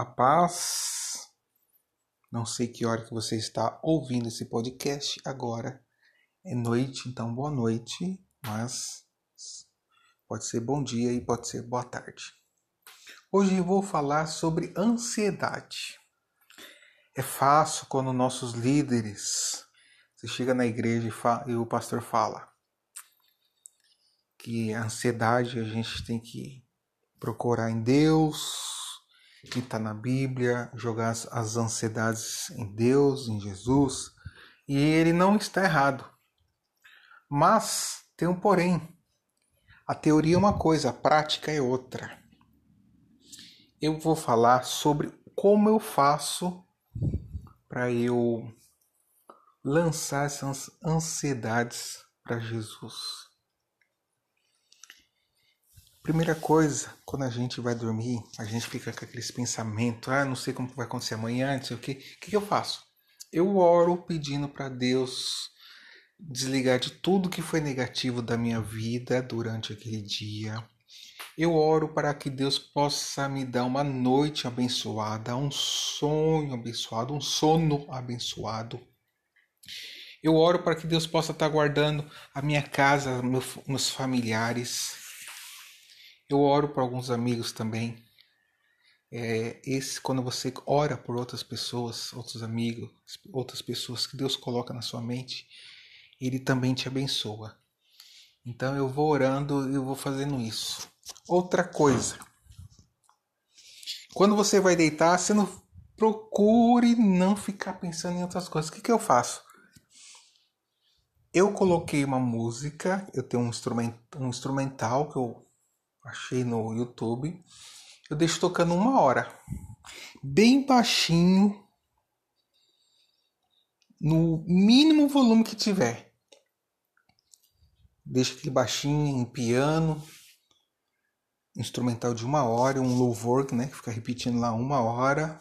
A paz. Não sei que hora que você está ouvindo esse podcast agora. É noite, então boa noite, mas pode ser bom dia e pode ser boa tarde. Hoje eu vou falar sobre ansiedade. É fácil quando nossos líderes, você chega na igreja e, fala, e o pastor fala que a ansiedade a gente tem que procurar em Deus, que está na Bíblia, jogar as ansiedades em Deus, em Jesus, e ele não está errado. Mas tem um porém. A teoria é uma coisa, a prática é outra. Eu vou falar sobre como eu faço para eu lançar essas ansiedades para Jesus. Primeira coisa, quando a gente vai dormir, a gente fica com aqueles pensamentos, ah, não sei como vai acontecer amanhã, não sei o quê. O que, que eu faço? Eu oro pedindo para Deus desligar de tudo que foi negativo da minha vida durante aquele dia. Eu oro para que Deus possa me dar uma noite abençoada, um sonho abençoado, um sono abençoado. Eu oro para que Deus possa estar guardando a minha casa, meus familiares. Eu oro por alguns amigos também. É, esse quando você ora por outras pessoas, outros amigos, outras pessoas que Deus coloca na sua mente, Ele também te abençoa. Então eu vou orando e eu vou fazendo isso. Outra coisa, quando você vai deitar, você não procure não ficar pensando em outras coisas. O que, que eu faço? Eu coloquei uma música, eu tenho um, instrumento, um instrumental que eu achei no YouTube. Eu deixo tocando uma hora, bem baixinho, no mínimo volume que tiver. Deixa aquele baixinho em piano, instrumental de uma hora, um louvor, né, que fica repetindo lá uma hora,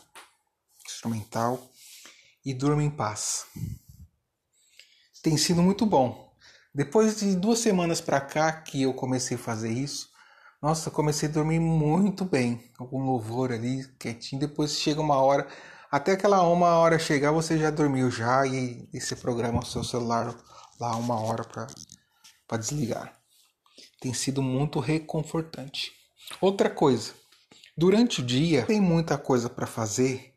instrumental, e durmo em paz. Tem sido muito bom. Depois de duas semanas para cá que eu comecei a fazer isso, nossa, comecei a dormir muito bem, com louvor ali, quietinho. Depois chega uma hora, até aquela uma hora chegar, você já dormiu já e, e você programa o seu celular lá uma hora para desligar. Tem sido muito reconfortante. Outra coisa, durante o dia tem muita coisa para fazer.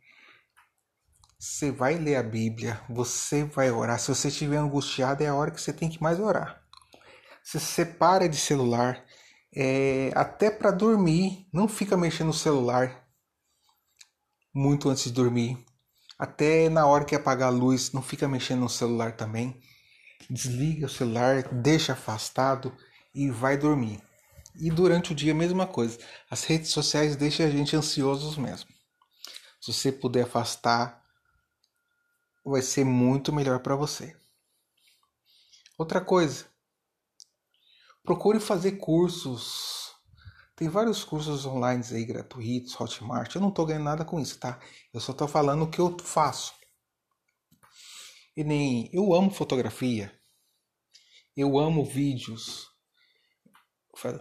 Você vai ler a Bíblia, você vai orar. Se você estiver angustiado, é a hora que você tem que mais orar. Você separa de celular, é, até para dormir, não fica mexendo no celular muito antes de dormir. Até na hora que apagar a luz, não fica mexendo no celular também. Desliga o celular, deixa afastado e vai dormir. E durante o dia, a mesma coisa. As redes sociais deixam a gente ansiosos mesmo. Se você puder afastar, vai ser muito melhor para você. Outra coisa, Procure fazer cursos. Tem vários cursos online aí gratuitos, Hotmart. Eu não estou ganhando nada com isso, tá? Eu só estou falando o que eu faço. E nem eu amo fotografia. Eu amo vídeos.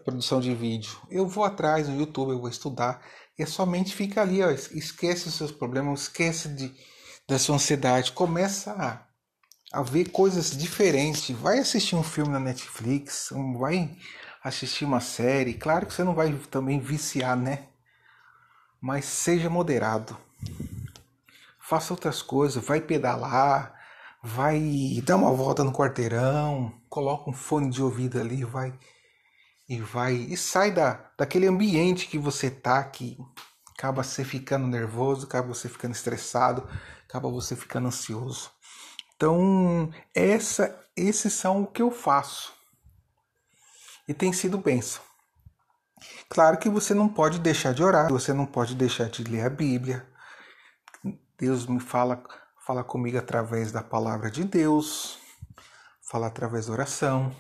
Produção de vídeo. Eu vou atrás no YouTube, eu vou estudar. E somente fica ali, ó, esquece os seus problemas, esquece de, da sua ansiedade. Começa a a ver coisas diferentes. Vai assistir um filme na Netflix, vai assistir uma série. Claro que você não vai também viciar, né? Mas seja moderado. Faça outras coisas, vai pedalar, vai dar uma volta no quarteirão, coloca um fone de ouvido ali, vai e vai e sai da daquele ambiente que você tá que acaba você ficando nervoso, acaba você ficando estressado, acaba você ficando ansioso. Então, essa, esses são o que eu faço. E tem sido bênção. Claro que você não pode deixar de orar, você não pode deixar de ler a Bíblia. Deus me fala, fala comigo através da palavra de Deus, fala através da oração.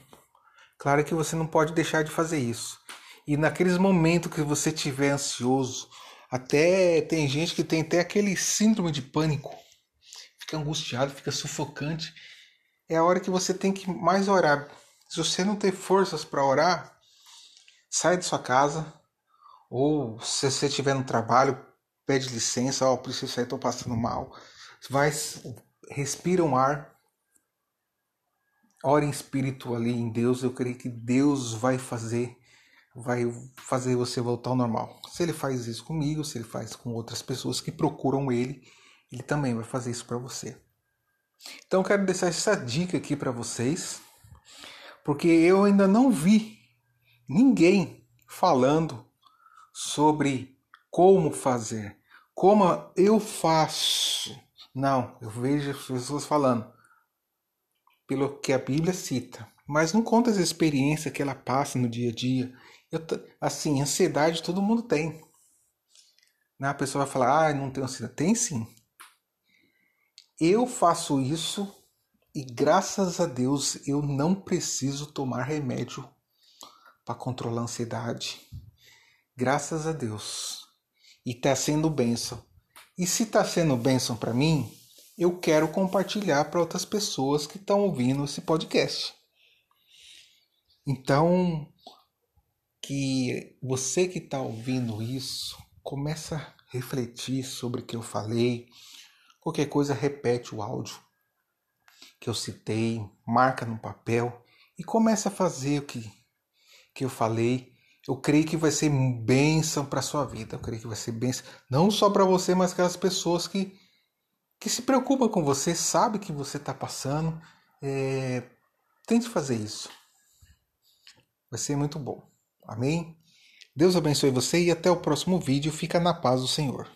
Claro que você não pode deixar de fazer isso. E naqueles momentos que você estiver ansioso, até tem gente que tem até aquele síndrome de pânico fica angustiado, fica sufocante. É a hora que você tem que mais orar. Se você não tem forças para orar, sai de sua casa, ou se você estiver no trabalho, pede licença, ó, oh, preciso sair, tô passando mal. Vai, respira um ar, ora em espírito ali em Deus, eu creio que Deus vai fazer vai fazer você voltar ao normal. Se ele faz isso comigo, se ele faz com outras pessoas que procuram ele, ele também vai fazer isso para você. Então eu quero deixar essa dica aqui para vocês, porque eu ainda não vi ninguém falando sobre como fazer, como eu faço. Não, eu vejo as pessoas falando pelo que a Bíblia cita, mas não conta as experiências que ela passa no dia a dia. Eu, assim, ansiedade todo mundo tem. Né? A pessoa vai falar, ah, não tenho ansiedade. Tem sim. Eu faço isso e graças a Deus eu não preciso tomar remédio para controlar a ansiedade. Graças a Deus. E está sendo bênção. E se está sendo bênção para mim, eu quero compartilhar para outras pessoas que estão ouvindo esse podcast. Então, que você que está ouvindo isso, começa a refletir sobre o que eu falei, Qualquer coisa, repete o áudio que eu citei, marca no papel e começa a fazer o que, que eu falei. Eu creio que vai ser bênção para sua vida. Eu creio que vai ser bênção não só para você, mas aquelas pessoas que, que se preocupam com você, sabe que você está passando. É, tente fazer isso. Vai ser muito bom. Amém? Deus abençoe você e até o próximo vídeo. Fica na paz do Senhor.